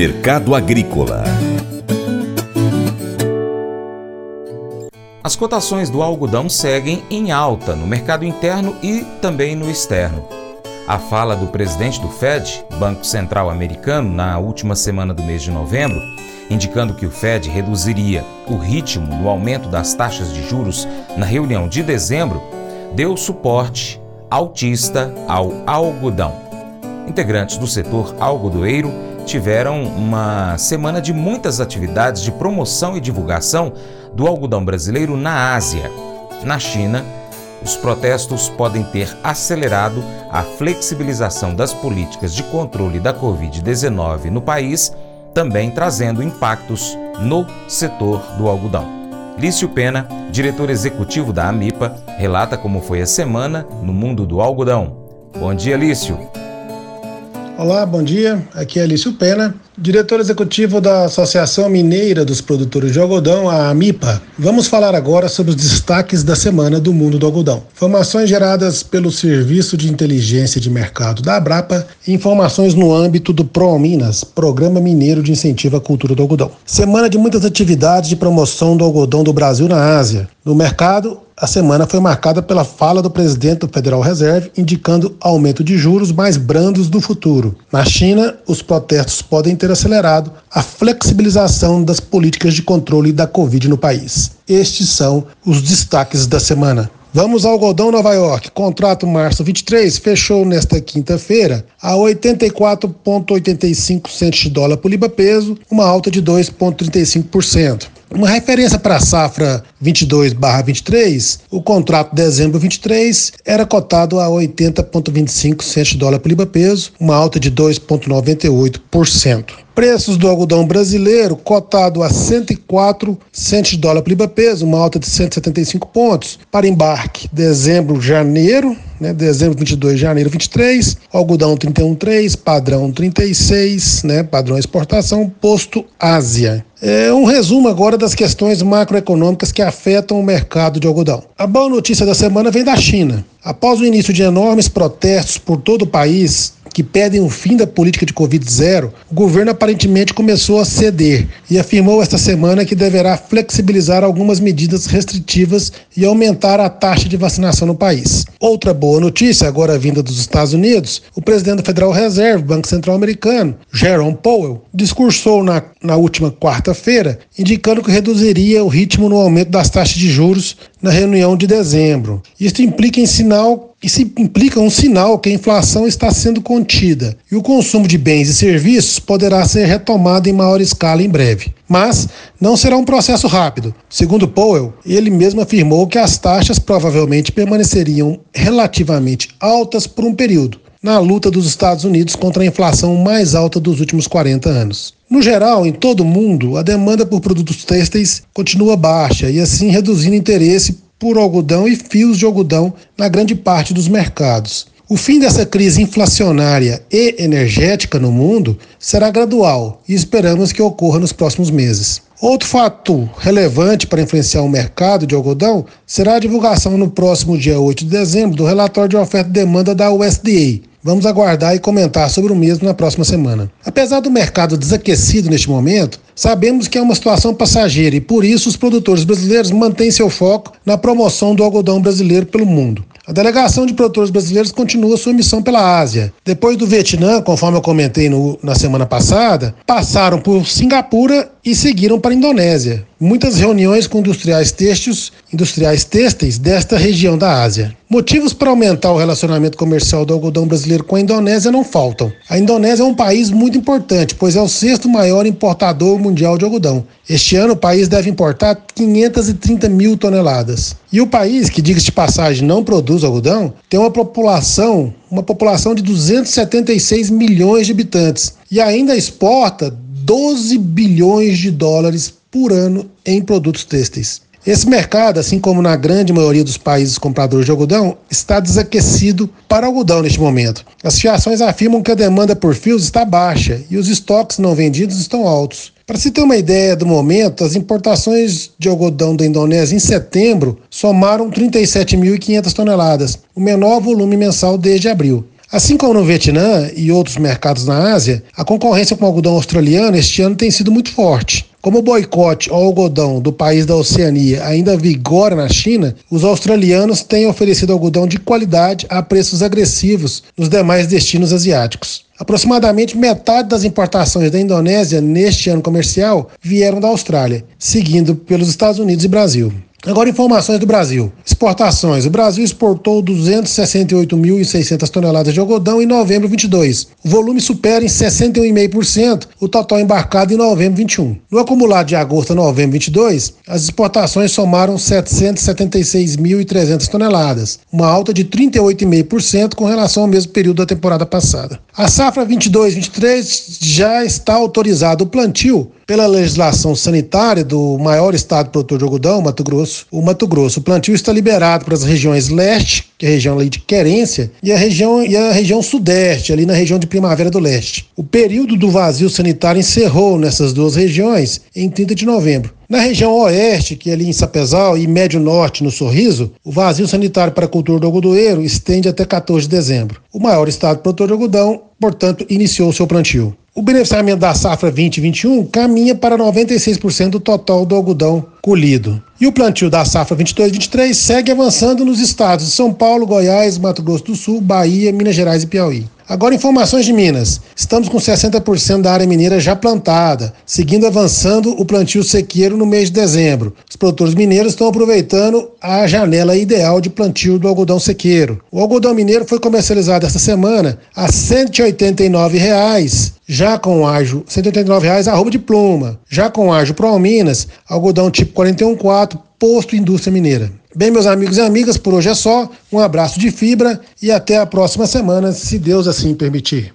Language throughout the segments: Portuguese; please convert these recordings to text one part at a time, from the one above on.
Mercado Agrícola As cotações do algodão seguem em alta no mercado interno e também no externo. A fala do presidente do Fed, Banco Central Americano, na última semana do mês de novembro, indicando que o Fed reduziria o ritmo no aumento das taxas de juros na reunião de dezembro, deu suporte altista ao algodão. Integrantes do setor algodoeiro tiveram uma semana de muitas atividades de promoção e divulgação do algodão brasileiro na Ásia. Na China, os protestos podem ter acelerado a flexibilização das políticas de controle da Covid-19 no país, também trazendo impactos no setor do algodão. Lício Pena, diretor executivo da AMIPA, relata como foi a semana no mundo do algodão. Bom dia, Lício. Olá, bom dia. Aqui é Alício Pena, diretor executivo da Associação Mineira dos Produtores de Algodão, a AMIPA. Vamos falar agora sobre os destaques da semana do mundo do algodão. Informações geradas pelo Serviço de Inteligência de Mercado da Abrapa e informações no âmbito do ProMinas, Programa Mineiro de Incentivo à Cultura do Algodão. Semana de muitas atividades de promoção do algodão do Brasil na Ásia. No mercado, a semana foi marcada pela fala do presidente do Federal Reserve indicando aumento de juros mais brandos do futuro. Na China, os protestos podem ter acelerado a flexibilização das políticas de controle da Covid no país. Estes são os destaques da semana. Vamos ao algodão Nova York. Contrato março 23 fechou nesta quinta-feira a 84,85 centos de dólar por libra peso, uma alta de 2,35%. Uma referência para a safra 22/23, o contrato de dezembro 23 era cotado a 80,25 centos de dólar por libra peso, uma alta de 2,98%. Preços do algodão brasileiro cotado a 104 centos de dólar por libra peso, uma alta de 175 pontos. Para embarque, dezembro, janeiro, né, dezembro 22, janeiro 23, algodão 31,3, padrão 36, né, padrão exportação, posto Ásia. É um resumo agora das questões macroeconômicas que afetam o mercado de algodão. A boa notícia da semana vem da China. Após o início de enormes protestos por todo o país, que pedem o fim da política de Covid-0, o governo aparentemente começou a ceder e afirmou esta semana que deverá flexibilizar algumas medidas restritivas e aumentar a taxa de vacinação no país. Outra boa notícia, agora vinda dos Estados Unidos, o presidente do Federal Reserve, Banco Central Americano, Jerome Powell, discursou na, na última quarta-feira, indicando que reduziria o ritmo no aumento das taxas de juros na reunião de dezembro. Isso implica em sinal isso implica um sinal que a inflação está sendo contida e o consumo de bens e serviços poderá ser retomado em maior escala em breve. Mas não será um processo rápido. Segundo Powell, ele mesmo afirmou que as taxas provavelmente permaneceriam relativamente altas por um período, na luta dos Estados Unidos contra a inflação mais alta dos últimos 40 anos. No geral, em todo o mundo, a demanda por produtos têxteis continua baixa e assim reduzindo interesse por algodão e fios de algodão na grande parte dos mercados. O fim dessa crise inflacionária e energética no mundo será gradual e esperamos que ocorra nos próximos meses. Outro fato relevante para influenciar o mercado de algodão será a divulgação no próximo dia 8 de dezembro do relatório de oferta e demanda da USDA, Vamos aguardar e comentar sobre o mesmo na próxima semana. Apesar do mercado desaquecido neste momento, sabemos que é uma situação passageira e por isso os produtores brasileiros mantêm seu foco na promoção do algodão brasileiro pelo mundo. A delegação de produtores brasileiros continua sua missão pela Ásia. Depois do Vietnã, conforme eu comentei no, na semana passada, passaram por Singapura e seguiram para a Indonésia. Muitas reuniões com industriais têxteis, industriais têxteis desta região da Ásia. Motivos para aumentar o relacionamento comercial do algodão brasileiro com a Indonésia não faltam. A Indonésia é um país muito importante, pois é o sexto maior importador mundial de algodão. Este ano o país deve importar 530 mil toneladas. E o país, que diga de passagem não produz algodão, tem uma população, uma população de 276 milhões de habitantes e ainda exporta 12 bilhões de dólares por ano em produtos têxteis. Esse mercado, assim como na grande maioria dos países compradores de algodão, está desaquecido para algodão neste momento. As fiações afirmam que a demanda por fios está baixa e os estoques não vendidos estão altos. Para se ter uma ideia do momento, as importações de algodão da Indonésia em setembro somaram 37.500 toneladas, o menor volume mensal desde abril. Assim como no Vietnã e outros mercados na Ásia, a concorrência com o algodão australiano este ano tem sido muito forte. Como o boicote ao algodão do país da Oceania ainda vigora na China, os australianos têm oferecido algodão de qualidade a preços agressivos nos demais destinos asiáticos. Aproximadamente metade das importações da Indonésia neste ano comercial vieram da Austrália, seguindo pelos Estados Unidos e Brasil. Agora, informações do Brasil. Exportações. O Brasil exportou 268.600 toneladas de algodão em novembro 22. O volume supera em 61,5% o total embarcado em novembro 21. No acumulado de agosto a novembro 22, as exportações somaram 776.300 toneladas, uma alta de 38,5% com relação ao mesmo período da temporada passada. A safra 22-23 já está autorizado o plantio pela legislação sanitária do maior estado produtor de algodão, Mato Grosso, o Mato Grosso. O plantio está liberado para as regiões leste, que é a região ali de querência, e a região, e a região sudeste, ali na região de Primavera do Leste. O período do vazio sanitário encerrou nessas duas regiões em 30 de novembro. Na região oeste, que é ali em Sapezal, e médio norte, no Sorriso, o vazio sanitário para a cultura do algodoeiro estende até 14 de dezembro. O maior estado produtor de algodão, portanto, iniciou seu plantio. O beneficiamento da safra 2021 caminha para 96% do total do algodão colhido. E o plantio da safra 22-23 segue avançando nos estados de São Paulo, Goiás, Mato Grosso do Sul, Bahia, Minas Gerais e Piauí. Agora, informações de Minas. Estamos com 60% da área mineira já plantada, seguindo avançando o plantio sequeiro no mês de dezembro. Os produtores mineiros estão aproveitando a janela ideal de plantio do algodão sequeiro. O algodão mineiro foi comercializado esta semana a 189 reais, já com ágio 189 reais arroba de pluma. Já com ágio Pro Minas, algodão tipo 414, posto indústria mineira. Bem, meus amigos e amigas, por hoje é só. Um abraço de fibra e até a próxima semana, se Deus assim permitir.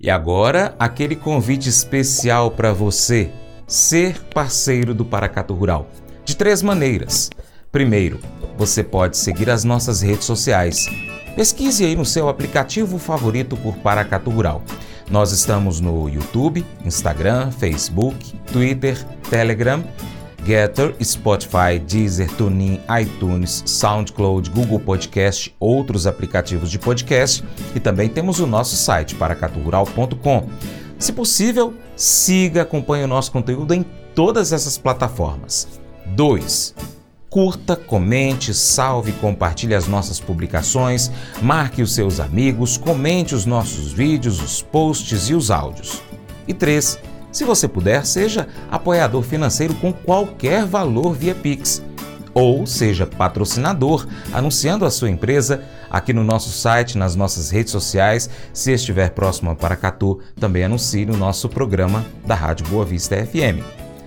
e agora, aquele convite especial para você ser parceiro do Paracato Rural. De três maneiras. Primeiro, você pode seguir as nossas redes sociais. Pesquise aí no seu aplicativo favorito por Paracato Rural. Nós estamos no YouTube, Instagram, Facebook, Twitter, Telegram, Getter, Spotify, Deezer, TuneIn, iTunes, SoundCloud, Google Podcast, outros aplicativos de podcast e também temos o nosso site paracaturural.com. Se possível, siga, acompanhe o nosso conteúdo em todas essas plataformas. 2. Curta, comente, salve, compartilhe as nossas publicações, marque os seus amigos, comente os nossos vídeos, os posts e os áudios. E 3. Se você puder, seja apoiador financeiro com qualquer valor via Pix ou seja patrocinador, anunciando a sua empresa aqui no nosso site, nas nossas redes sociais. Se estiver próximo a Paracatu, também anuncie no nosso programa da Rádio Boa Vista FM.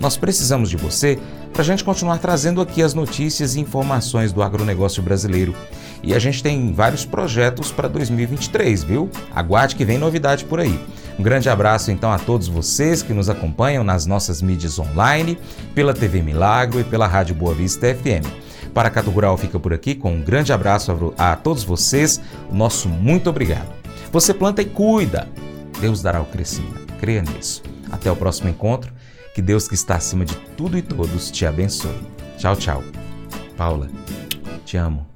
Nós precisamos de você para a gente continuar trazendo aqui as notícias e informações do agronegócio brasileiro. E a gente tem vários projetos para 2023, viu? Aguarde que vem novidade por aí. Um grande abraço então a todos vocês que nos acompanham nas nossas mídias online, pela TV Milagro e pela Rádio Boa Vista FM. Paracato Rural fica por aqui com um grande abraço a, a todos vocês, nosso muito obrigado. Você planta e cuida, Deus dará o crescimento, creia nisso. Até o próximo encontro, que Deus que está acima de tudo e todos te abençoe. Tchau, tchau. Paula, te amo.